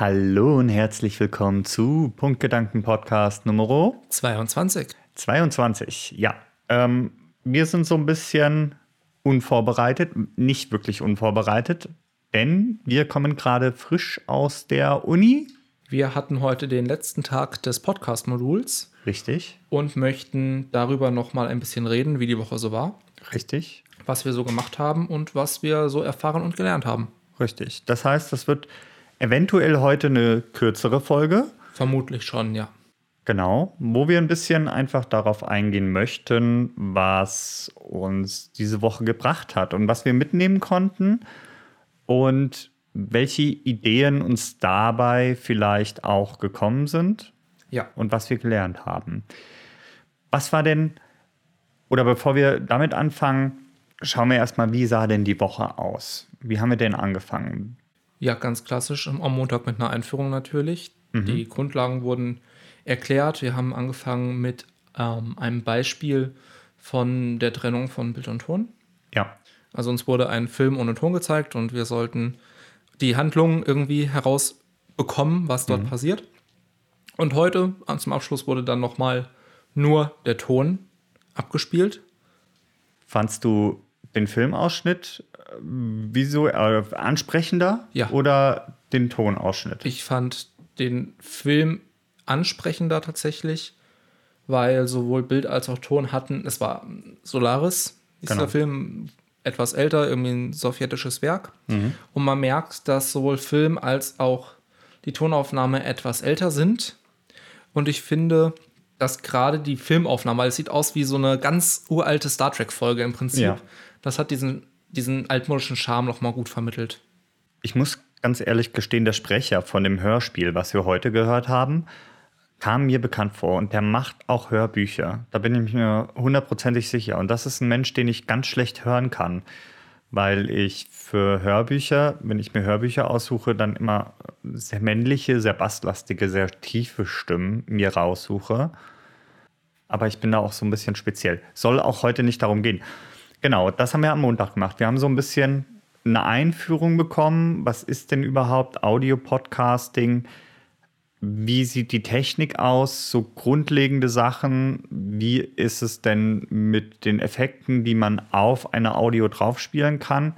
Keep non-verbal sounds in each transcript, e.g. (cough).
Hallo und herzlich willkommen zu Punktgedanken Podcast Nummer 22. 22. Ja, ähm, wir sind so ein bisschen unvorbereitet, nicht wirklich unvorbereitet, denn wir kommen gerade frisch aus der Uni. Wir hatten heute den letzten Tag des Podcast-Moduls. Richtig. Und möchten darüber noch mal ein bisschen reden, wie die Woche so war. Richtig. Was wir so gemacht haben und was wir so erfahren und gelernt haben. Richtig. Das heißt, das wird eventuell heute eine kürzere Folge. Vermutlich schon, ja. Genau, wo wir ein bisschen einfach darauf eingehen möchten, was uns diese Woche gebracht hat und was wir mitnehmen konnten und welche Ideen uns dabei vielleicht auch gekommen sind. Ja. Und was wir gelernt haben. Was war denn, oder bevor wir damit anfangen, schauen wir erstmal, wie sah denn die Woche aus? Wie haben wir denn angefangen? Ja, ganz klassisch am Montag mit einer Einführung natürlich. Mhm. Die Grundlagen wurden erklärt. Wir haben angefangen mit ähm, einem Beispiel von der Trennung von Bild und Ton. Ja. Also uns wurde ein Film ohne Ton gezeigt und wir sollten die Handlung irgendwie herausbekommen, was dort mhm. passiert. Und heute zum Abschluss wurde dann nochmal nur der Ton abgespielt. Fandst du den Filmausschnitt äh, wieso äh, ansprechender ja. oder den Tonausschnitt? Ich fand den Film ansprechender tatsächlich, weil sowohl Bild als auch Ton hatten, es war Solaris, dieser genau. Film, etwas älter, irgendwie ein sowjetisches Werk. Mhm. Und man merkt, dass sowohl Film als auch die Tonaufnahme etwas älter sind. Und ich finde, dass gerade die Filmaufnahme, weil es sieht aus wie so eine ganz uralte Star Trek-Folge im Prinzip, ja. das hat diesen, diesen altmodischen Charme nochmal gut vermittelt. Ich muss ganz ehrlich gestehen, der Sprecher von dem Hörspiel, was wir heute gehört haben, kam mir bekannt vor und der macht auch Hörbücher. Da bin ich mir hundertprozentig sicher. Und das ist ein Mensch, den ich ganz schlecht hören kann, weil ich für Hörbücher, wenn ich mir Hörbücher aussuche, dann immer sehr männliche, sehr basslastige, sehr tiefe Stimmen mir raussuche. Aber ich bin da auch so ein bisschen speziell. Soll auch heute nicht darum gehen. Genau, das haben wir am Montag gemacht. Wir haben so ein bisschen eine Einführung bekommen. Was ist denn überhaupt Audio-Podcasting? Wie sieht die Technik aus? So grundlegende Sachen. Wie ist es denn mit den Effekten, die man auf eine Audio draufspielen kann,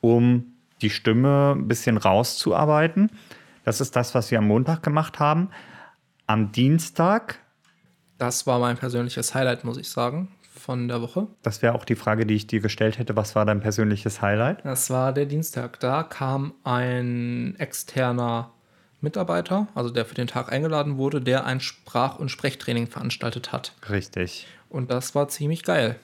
um die Stimme ein bisschen rauszuarbeiten? Das ist das, was wir am Montag gemacht haben. Am Dienstag. Das war mein persönliches Highlight, muss ich sagen, von der Woche. Das wäre auch die Frage, die ich dir gestellt hätte. Was war dein persönliches Highlight? Das war der Dienstag. Da kam ein externer Mitarbeiter, also der für den Tag eingeladen wurde, der ein Sprach- und Sprechtraining veranstaltet hat. Richtig. Und das war ziemlich geil.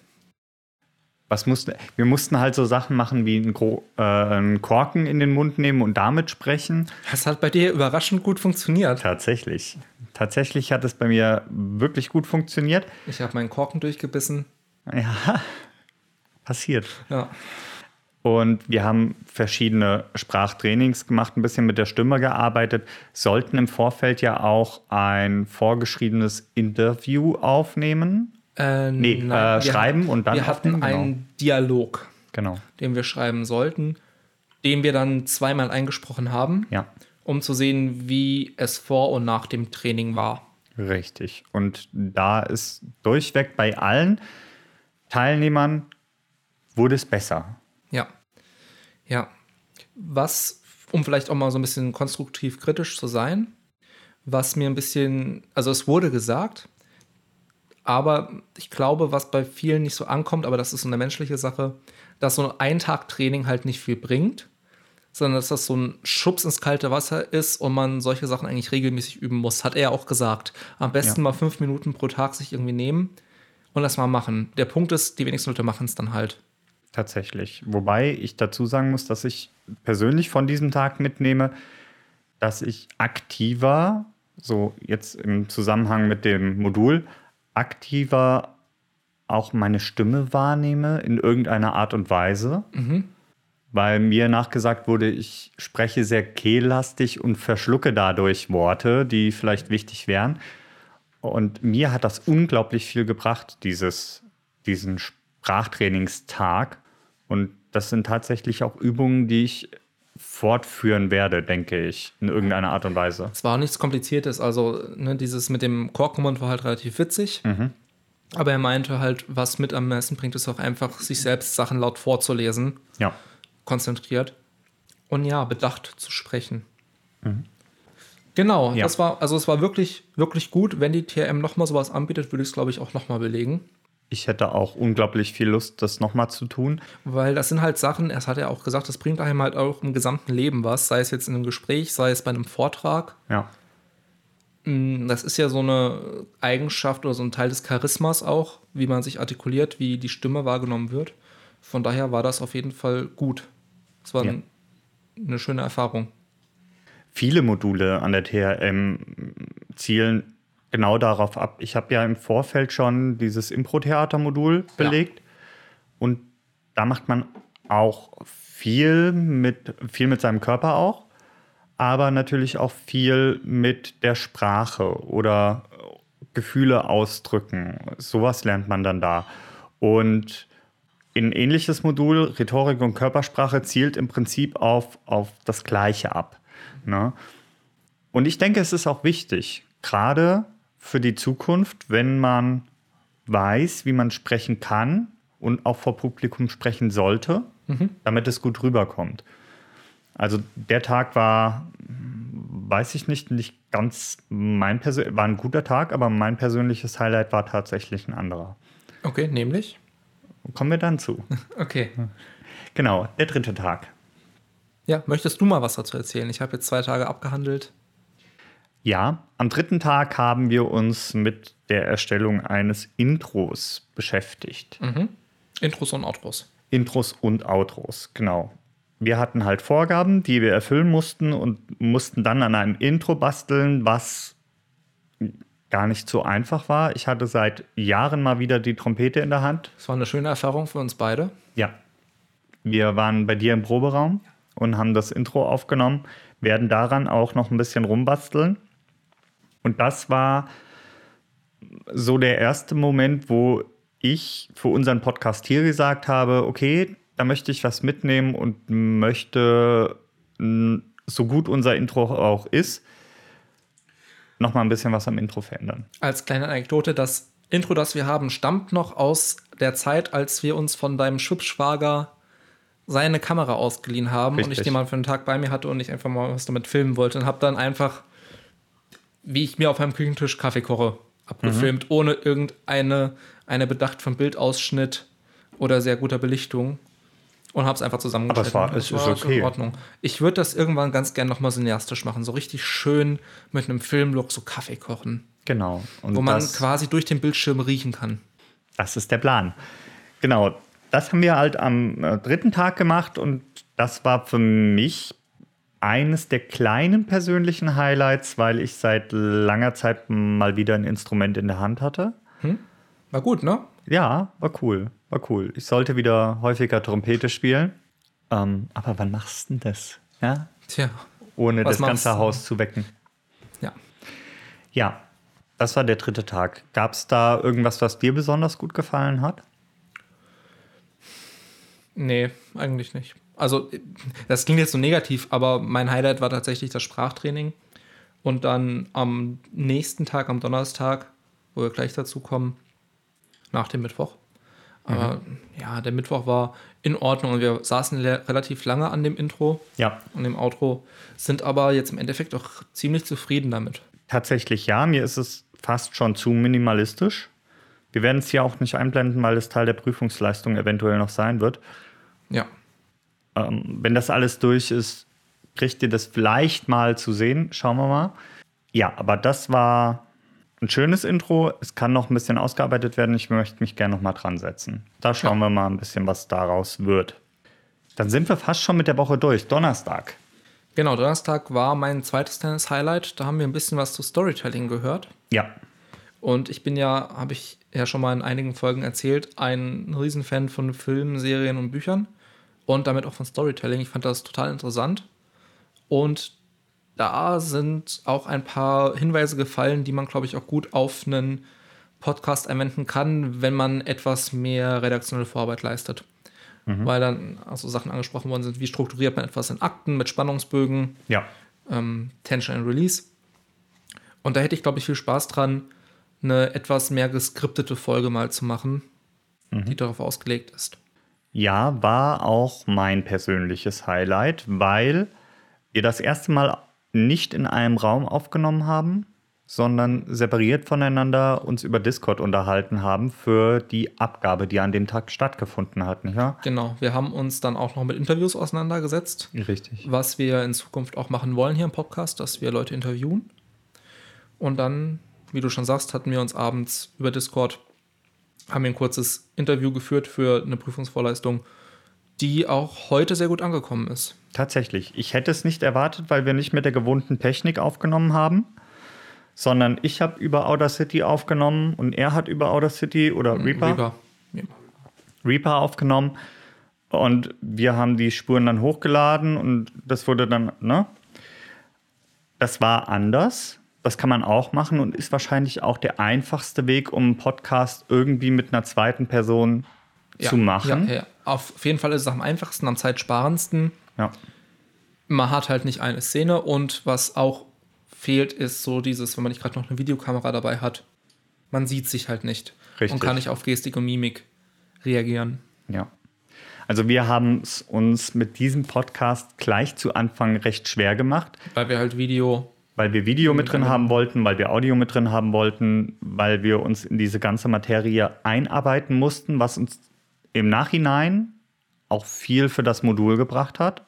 Was musste, wir mussten halt so Sachen machen wie einen, äh, einen Korken in den Mund nehmen und damit sprechen. Das hat bei dir überraschend gut funktioniert. Tatsächlich. Tatsächlich hat es bei mir wirklich gut funktioniert. Ich habe meinen Korken durchgebissen. Ja, (laughs) passiert. Ja. Und wir haben verschiedene Sprachtrainings gemacht, ein bisschen mit der Stimme gearbeitet, sollten im Vorfeld ja auch ein vorgeschriebenes Interview aufnehmen. Äh, nee, nein, äh, schreiben und dann. Wir hatten genau. einen Dialog, genau. den wir schreiben sollten, den wir dann zweimal eingesprochen haben, ja. um zu sehen, wie es vor und nach dem Training war. Richtig. Und da ist durchweg bei allen Teilnehmern wurde es besser. Ja. Ja. Was, um vielleicht auch mal so ein bisschen konstruktiv kritisch zu sein, was mir ein bisschen, also es wurde gesagt, aber ich glaube, was bei vielen nicht so ankommt, aber das ist so eine menschliche Sache, dass so ein Tag Training halt nicht viel bringt, sondern dass das so ein Schubs ins kalte Wasser ist und man solche Sachen eigentlich regelmäßig üben muss. Hat er auch gesagt. Am besten ja. mal fünf Minuten pro Tag sich irgendwie nehmen und das mal machen. Der Punkt ist, die wenigsten Leute machen es dann halt. Tatsächlich. Wobei ich dazu sagen muss, dass ich persönlich von diesem Tag mitnehme, dass ich aktiver, so jetzt im Zusammenhang mit dem Modul, aktiver auch meine Stimme wahrnehme in irgendeiner Art und Weise. Mhm. Weil mir nachgesagt wurde, ich spreche sehr kehlastig und verschlucke dadurch Worte, die vielleicht wichtig wären. Und mir hat das unglaublich viel gebracht, dieses, diesen Sprachtrainingstag. Und das sind tatsächlich auch Übungen, die ich fortführen werde, denke ich, in irgendeiner Art und Weise. Es war auch nichts Kompliziertes. Also, ne, dieses mit dem Korkenmund war halt relativ witzig. Aber er meinte halt, was mit am meisten bringt, ist auch einfach, sich selbst Sachen laut vorzulesen, Ja. konzentriert. Und ja, bedacht zu sprechen. Genau, Ja. das war, also es war wirklich, wirklich gut. Wenn die TRM nochmal sowas anbietet, würde ich es, glaube ich, auch nochmal belegen. Ich hätte auch unglaublich viel Lust, das nochmal zu tun. Weil das sind halt Sachen, es hat ja auch gesagt, das bringt einem halt auch im gesamten Leben was, sei es jetzt in einem Gespräch, sei es bei einem Vortrag. Ja. Mm, Das ist ja so eine Eigenschaft oder so ein Teil des Charismas auch, wie man sich artikuliert, wie die Stimme wahrgenommen wird. Von daher war das auf jeden Fall gut. Es war Ja. ein, eine schöne Erfahrung. Viele Module an der TRM zielen genau darauf ab. Ich habe ja im Vorfeld schon dieses Impro-Theater-Modul belegt und da macht man auch viel mit, viel mit seinem Körper auch, aber natürlich auch viel mit der Sprache oder Gefühle ausdrücken. Sowas lernt man dann da. Und ein ähnliches Modul, Rhetorik und Körpersprache, zielt im Prinzip auf, auf das Gleiche ab. Ne? Und ich denke, es ist auch wichtig, gerade für die Zukunft, wenn man weiß, wie man sprechen kann und auch vor Publikum sprechen sollte, damit es gut rüberkommt. Also der Tag war, weiß ich nicht, nicht ganz mein persönliches, war ein guter Tag, aber mein persönliches Highlight war tatsächlich ein anderer. Okay, nämlich? Kommen wir dann zu. (laughs) Okay. Genau, der dritte Tag. Ja, möchtest du mal was dazu erzählen? Ich habe jetzt zwei Tage abgehandelt. Ja, am dritten Tag haben wir uns mit der Erstellung eines Intros beschäftigt. Intros und Outros. Intros und Outros, genau. Wir hatten halt Vorgaben, die wir erfüllen mussten und mussten dann an einem Intro basteln, was gar nicht so einfach war. Ich hatte seit Jahren mal wieder die Trompete in der Hand. Es war eine schöne Erfahrung für uns beide. Ja. Wir waren bei dir im Proberaum und haben das Intro aufgenommen, werden daran auch noch ein bisschen rumbasteln. Und das war so der erste Moment, wo ich für unseren Podcast hier gesagt habe, okay, da möchte ich was mitnehmen und möchte, so gut unser Intro auch ist, noch mal ein bisschen was am Intro verändern. Als kleine Anekdote, das Intro, das wir haben, stammt noch aus der Zeit, als wir uns von deinem Schwibschwager seine Kamera ausgeliehen haben und ich Richtig. die mal für einen Tag bei mir hatte und ich einfach mal was damit filmen wollte und habe dann einfach, wie ich mir auf einem Küchentisch Kaffee koche, abgefilmt, ohne irgendeine eine Bedacht vom Bildausschnitt oder sehr guter Belichtung und habe es einfach zusammengeschnitten. Aber es war- es ist okay. in Ordnung. Ich würde das irgendwann ganz gern nochmal cineastisch machen, so richtig schön mit einem Filmlook so Kaffee kochen Genau. Und wo man das- quasi durch den Bildschirm riechen kann. Das ist der Plan. Genau, das haben wir halt am äh, dritten Tag gemacht und das war für mich eines der kleinen persönlichen Highlights, weil ich seit langer Zeit mal wieder ein Instrument in der Hand hatte. War gut, ne? Ja, war cool, war cool. Ich sollte wieder häufiger Trompete spielen. Ähm, aber wann machst du denn das? Ja? Tja, Ohne das ganze du? Haus zu wecken. ja. Ja, das war der dritte Tag. Gab es da irgendwas, was dir besonders gut gefallen hat? Nee, eigentlich nicht. Also, das klingt jetzt so negativ, aber mein Highlight war tatsächlich das Sprachtraining. Und dann am nächsten Tag, am Donnerstag, wo wir gleich dazu kommen, nach dem Mittwoch. Aber ja, der Mittwoch war in Ordnung und wir saßen relativ lange an dem Intro Ja, und dem Outro, sind aber jetzt im Endeffekt auch ziemlich zufrieden damit. Tatsächlich ja, mir ist es fast schon zu minimalistisch. Wir werden es hier auch nicht einblenden, weil es Teil der Prüfungsleistung eventuell noch sein wird. Ja, Ähm, wenn das alles durch ist, kriegt ihr das vielleicht mal zu sehen. Schauen wir mal. Ja, aber das war ein schönes Intro. Es kann noch ein bisschen ausgearbeitet werden. Ich möchte mich gerne noch mal dran setzen. Da schauen wir mal ein bisschen, was daraus wird. Dann sind wir fast schon mit der Woche durch. Donnerstag. Genau, Donnerstag war mein zweites kleines Highlight. Da haben wir ein bisschen was zu Storytelling gehört. Ja, Und ich bin ja, habe ich ja schon mal in einigen Folgen erzählt, ein Riesenfan von Filmen, Serien und Büchern und damit auch von Storytelling. Ich fand das total interessant. Und da sind auch ein paar Hinweise gefallen, die man, glaube ich, auch gut auf einen Podcast anwenden kann, wenn man etwas mehr redaktionelle Vorarbeit leistet. weil dann also Sachen angesprochen worden sind, wie strukturiert man etwas in Akten mit Spannungsbögen, Ja. ähm, Tension and Release. Und da hätte ich, glaube ich, viel Spaß dran, eine etwas mehr geskriptete Folge mal zu machen, die darauf ausgelegt ist. Ja, war auch mein persönliches Highlight, weil wir das erste Mal nicht in einem Raum aufgenommen haben, sondern separiert voneinander uns über Discord unterhalten haben für die Abgabe, die an dem Tag stattgefunden hat, nicht wahr? Genau, wir haben uns dann auch noch mit Interviews auseinandergesetzt, Richtig. was wir in Zukunft auch machen wollen hier im Podcast, dass wir Leute interviewen. Und dann, wie du schon sagst, hatten wir uns abends über Discord, haben wir ein kurzes Interview geführt für eine Prüfungsvorleistung, die auch heute sehr gut angekommen ist. Tatsächlich. Ich hätte es nicht erwartet, weil wir nicht mit der gewohnten Technik aufgenommen haben, sondern ich habe über Outer City aufgenommen und er hat über Outer City oder Reaper. Reaper. Ja. Reaper aufgenommen und wir haben die Spuren dann hochgeladen und das wurde dann, ne? Das war anders. Das kann man auch machen und ist wahrscheinlich auch der einfachste Weg, um einen Podcast irgendwie mit einer zweiten Person zu machen. Ja, ja. Auf jeden Fall ist es am einfachsten, am zeitsparendsten. Ja. Man hat halt nicht eine Szene und was auch fehlt, ist so dieses, wenn man nicht gerade noch eine Videokamera dabei hat, man sieht sich halt nicht Richtig. und kann nicht auf Gestik und Mimik reagieren. Ja. Also wir haben es uns mit diesem Podcast gleich zu Anfang recht schwer gemacht, Weil wir halt Video, weil wir Video mit drin haben wollten, weil wir Audio mit drin haben wollten, weil wir uns in diese ganze Materie einarbeiten mussten, was uns im Nachhinein auch viel für das Modul gebracht hat.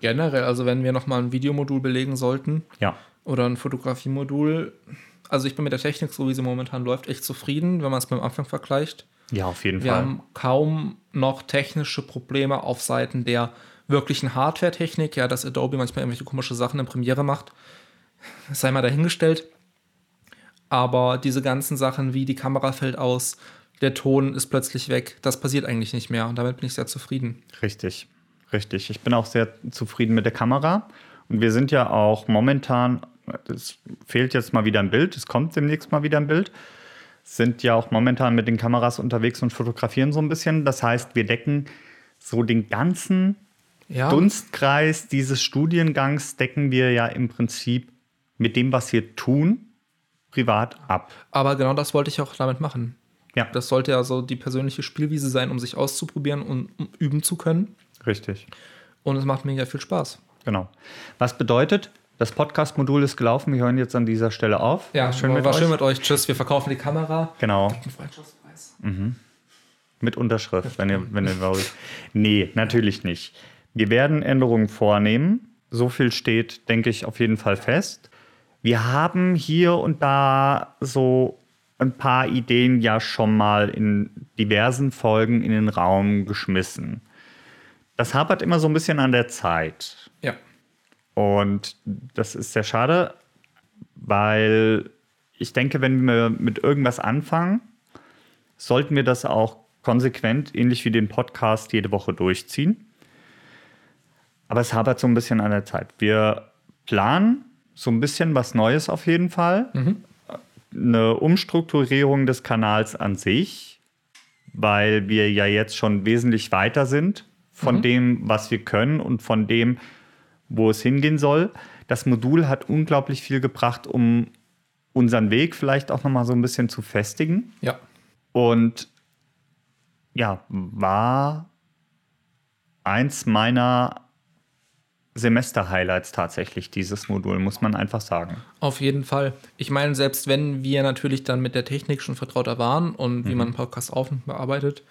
generell, also wenn wir nochmal ein Videomodul belegen sollten Ja, oder ein Fotografiemodul, also ich bin mit der Technik, so wie sie momentan läuft, echt zufrieden, wenn man es mit dem Anfang vergleicht. ja, auf jeden Wir Fall. haben kaum noch technische Probleme auf Seiten der wirklichen Hardware-Technik, ja, dass Adobe manchmal irgendwelche komische Sachen in Premiere macht, sei mal dahingestellt. Aber diese ganzen Sachen wie die Kamera fällt aus, der Ton ist plötzlich weg, das passiert eigentlich nicht mehr und damit bin ich sehr zufrieden. Richtig, richtig. Ich bin auch sehr zufrieden mit der Kamera. Und wir sind ja auch momentan, es fehlt jetzt mal wieder ein Bild, es kommt demnächst mal wieder ein Bild, sind ja auch momentan mit den Kameras unterwegs und fotografieren so ein bisschen. Das heißt, wir decken so den ganzen Ja, Dunstkreis dieses Studiengangs decken wir ja im Prinzip mit dem, was wir tun, privat ab. aber genau das wollte ich auch damit machen. Ja, Das sollte ja so die persönliche Spielwiese sein, um sich auszuprobieren und um üben zu können. richtig. Und es macht mega viel Spaß. Genau. Was bedeutet, das Podcast-Modul ist gelaufen. Wir hören jetzt an dieser Stelle auf. Ja, War schön war, war euch. schön mit euch. Tschüss, wir verkaufen die Kamera. Genau. Freundschaftspreis. Mit Unterschrift, wenn ihr, wenn ihr wollt. Nee, natürlich nicht. Wir werden Änderungen vornehmen. So viel steht, denke ich, auf jeden Fall fest. Wir haben hier und da so ein paar Ideen ja schon mal in diversen Folgen in den Raum geschmissen. Das hapert immer so ein bisschen an der Zeit. Ja. Und das ist sehr schade, weil ich denke, wenn wir mit irgendwas anfangen, sollten wir das auch konsequent, ähnlich wie den Podcast, jede Woche durchziehen. Aber es hapert so ein bisschen an der Zeit. Wir planen so ein bisschen was Neues auf jeden Fall. Eine Umstrukturierung des Kanals an sich, weil wir ja jetzt schon wesentlich weiter sind von dem, was wir können und von dem, wo es hingehen soll. Das Modul hat unglaublich viel gebracht, um unseren Weg vielleicht auch noch mal so ein bisschen zu festigen. Ja. Und ja, war eins meiner Semester-Highlights tatsächlich, dieses Modul, muss man einfach sagen. Auf jeden Fall. Ich meine, selbst wenn wir natürlich dann mit der Technik schon vertrauter waren und wie man einen Podcast aufnimmt, bearbeitet,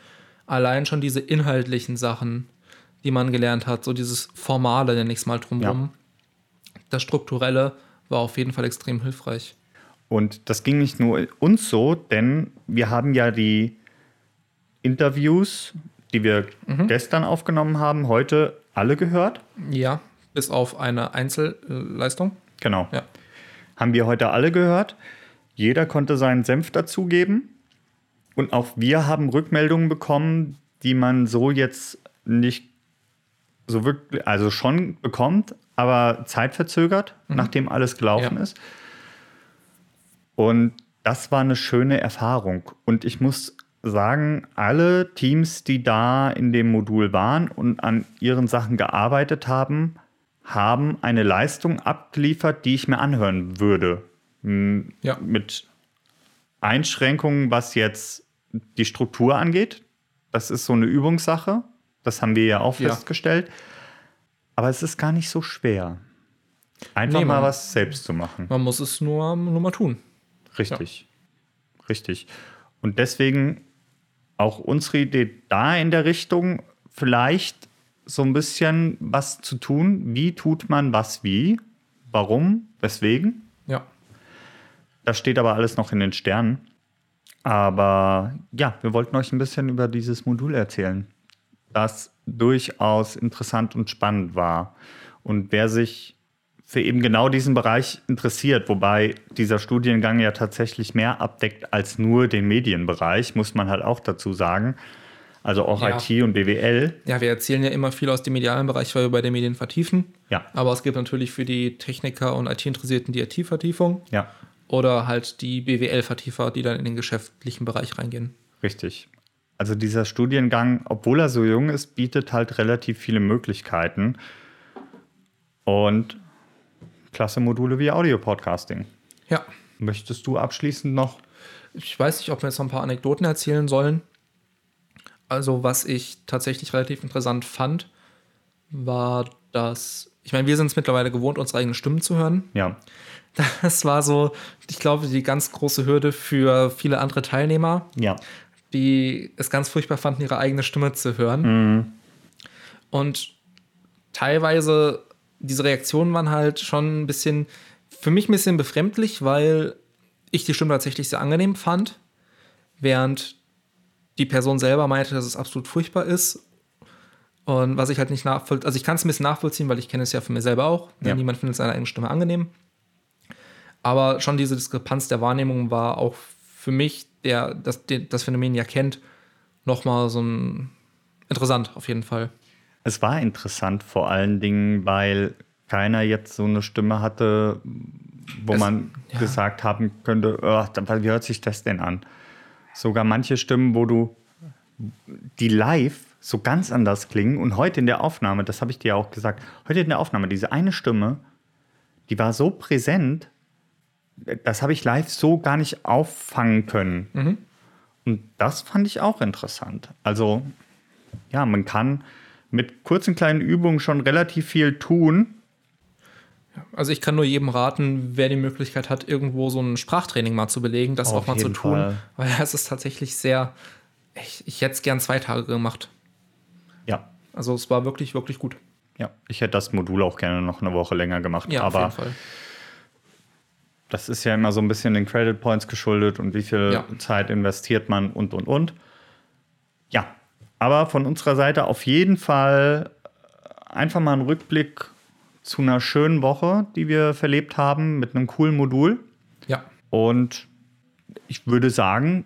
allein schon diese inhaltlichen Sachen, die man gelernt hat, so dieses Formale, nenne ich es mal drumherum, das Strukturelle war auf jeden Fall extrem hilfreich. Und das ging nicht nur uns so, denn wir haben ja die Interviews, die wir gestern aufgenommen haben, heute alle gehört. Ja, bis auf eine Einzelleistung. Genau. Ja. Haben wir heute alle gehört. Jeder konnte seinen Senf dazugeben. Und auch wir haben Rückmeldungen bekommen, die man so jetzt nicht so wirklich, also schon bekommt, aber zeitverzögert, nachdem alles gelaufen Ja. ist. Und das war eine schöne Erfahrung. Und ich muss sagen, alle Teams, die da in dem Modul waren und an ihren Sachen gearbeitet haben, haben eine Leistung abgeliefert, die ich mir anhören würde. M- Ja. Mit Einschränkungen, was jetzt die Struktur angeht. Das ist so eine Übungssache. Das haben wir ja auch Ja. festgestellt. Aber es ist gar nicht so schwer. Einfach Nee, mal was selbst zu machen. Man muss es nur, nur mal tun. Richtig. Richtig. Und deswegen auch unsere Idee da in der Richtung, vielleicht so ein bisschen was zu tun. Wie tut man was wie? Warum? Weswegen? Ja. Das steht aber alles noch in den Sternen. Aber ja, wir wollten euch ein bisschen über dieses Modul erzählen, das durchaus interessant und spannend war. Und wer sich für eben genau diesen Bereich interessiert, wobei dieser Studiengang ja tatsächlich mehr abdeckt als nur den Medienbereich, muss man halt auch dazu sagen. Also auch Ja. IT und BWL. Ja, wir erzählen ja immer viel aus dem medialen Bereich, weil wir bei den Medien vertiefen. Ja, Aber es gibt natürlich für die Techniker und IT-Interessierten die IT-Vertiefung ja, oder halt die BWL-Vertiefer, die dann in den geschäftlichen Bereich reingehen. richtig. Also dieser Studiengang, obwohl er so jung ist, bietet halt relativ viele Möglichkeiten. Und klasse Module wie Audio-Podcasting. Ja. Möchtest du abschließend noch? Ich weiß nicht, ob wir jetzt noch ein paar Anekdoten erzählen sollen. Also, was ich tatsächlich relativ interessant fand, war, dass, ich meine, wir sind es mittlerweile gewohnt, unsere eigenen Stimmen zu hören. Ja, (laughs) Das war so, ich glaube, die ganz große Hürde für viele andere Teilnehmer, ja, die es ganz furchtbar fanden, ihre eigene Stimme zu hören. Und teilweise, diese Reaktionen waren halt schon ein bisschen, für mich ein bisschen befremdlich, weil ich die Stimme tatsächlich sehr angenehm fand, während die Person selber meinte, dass es absolut furchtbar ist. Und was ich halt nicht nachvollziehen, also ich kann es ein bisschen nachvollziehen, weil ich kenne es ja von mir selber auch. Ja. Niemand findet seine eigene Stimme angenehm. Aber schon diese Diskrepanz der Wahrnehmung war auch für mich, der das, das Phänomen ja kennt, nochmal so ein interessant auf jeden Fall. Es war interessant vor allen Dingen, weil keiner jetzt so eine Stimme hatte, wo Es- man ja. gesagt haben könnte, oh, wie hört sich das denn an? Sogar manche Stimmen, wo du die live so ganz anders klingen und heute in der Aufnahme, das habe ich dir auch gesagt, heute in der Aufnahme, diese eine Stimme, die war so präsent, das habe ich live so gar nicht auffangen können. Und das fand ich auch interessant. Also, ja, man kann mit kurzen kleinen Übungen schon relativ viel tun. Also ich kann nur jedem raten, wer die Möglichkeit hat, irgendwo so ein Sprachtraining mal zu belegen, das Auf auch mal zu tun. Fall. Weil es ist tatsächlich sehr, ich, ich hätte es gern zwei Tage gemacht. Ja, Also es war wirklich, wirklich gut. ja. Ich hätte das Modul auch gerne noch eine Woche länger gemacht. Ja, aber auf jeden Fall. das ist ja immer so ein bisschen den Credit Points geschuldet und wie viel Ja. Zeit investiert man und, und, und. Ja, aber von unserer Seite auf jeden Fall einfach mal einen Rückblick zu einer schönen Woche, die wir verlebt haben mit einem coolen Modul. Ja, Und ich würde sagen,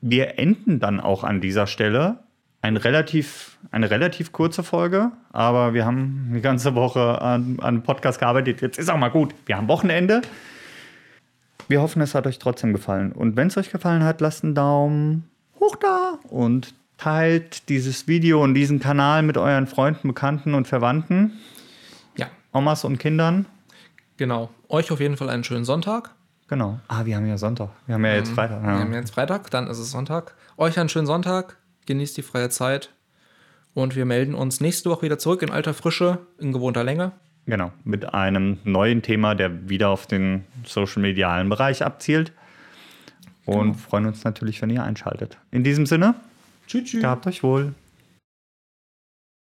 wir enden dann auch an dieser Stelle. Ein relativ, eine relativ kurze Folge, aber wir haben die ganze Woche an, an Podcast gearbeitet. Jetzt ist auch mal gut. Wir haben Wochenende. Wir hoffen, es hat euch trotzdem gefallen. Und wenn es euch gefallen hat, lasst einen Daumen hoch da und teilt dieses Video und diesen Kanal mit euren Freunden, Bekannten und Verwandten, Omas und Kindern. genau. Euch auf jeden Fall einen schönen Sonntag. Genau. Ah, wir haben ja Sonntag. Wir haben ja jetzt Freitag. Wir Ja. haben jetzt Freitag, dann ist es Sonntag. Euch einen schönen Sonntag. Genießt die freie Zeit. Und wir melden uns nächste Woche wieder zurück in alter Frische, in gewohnter Länge. Genau, mit einem neuen Thema, der wieder auf den social-medialen Bereich abzielt. Und freuen uns natürlich, wenn ihr einschaltet. In diesem Sinne, Tschüss. tschüss. gehabt euch wohl.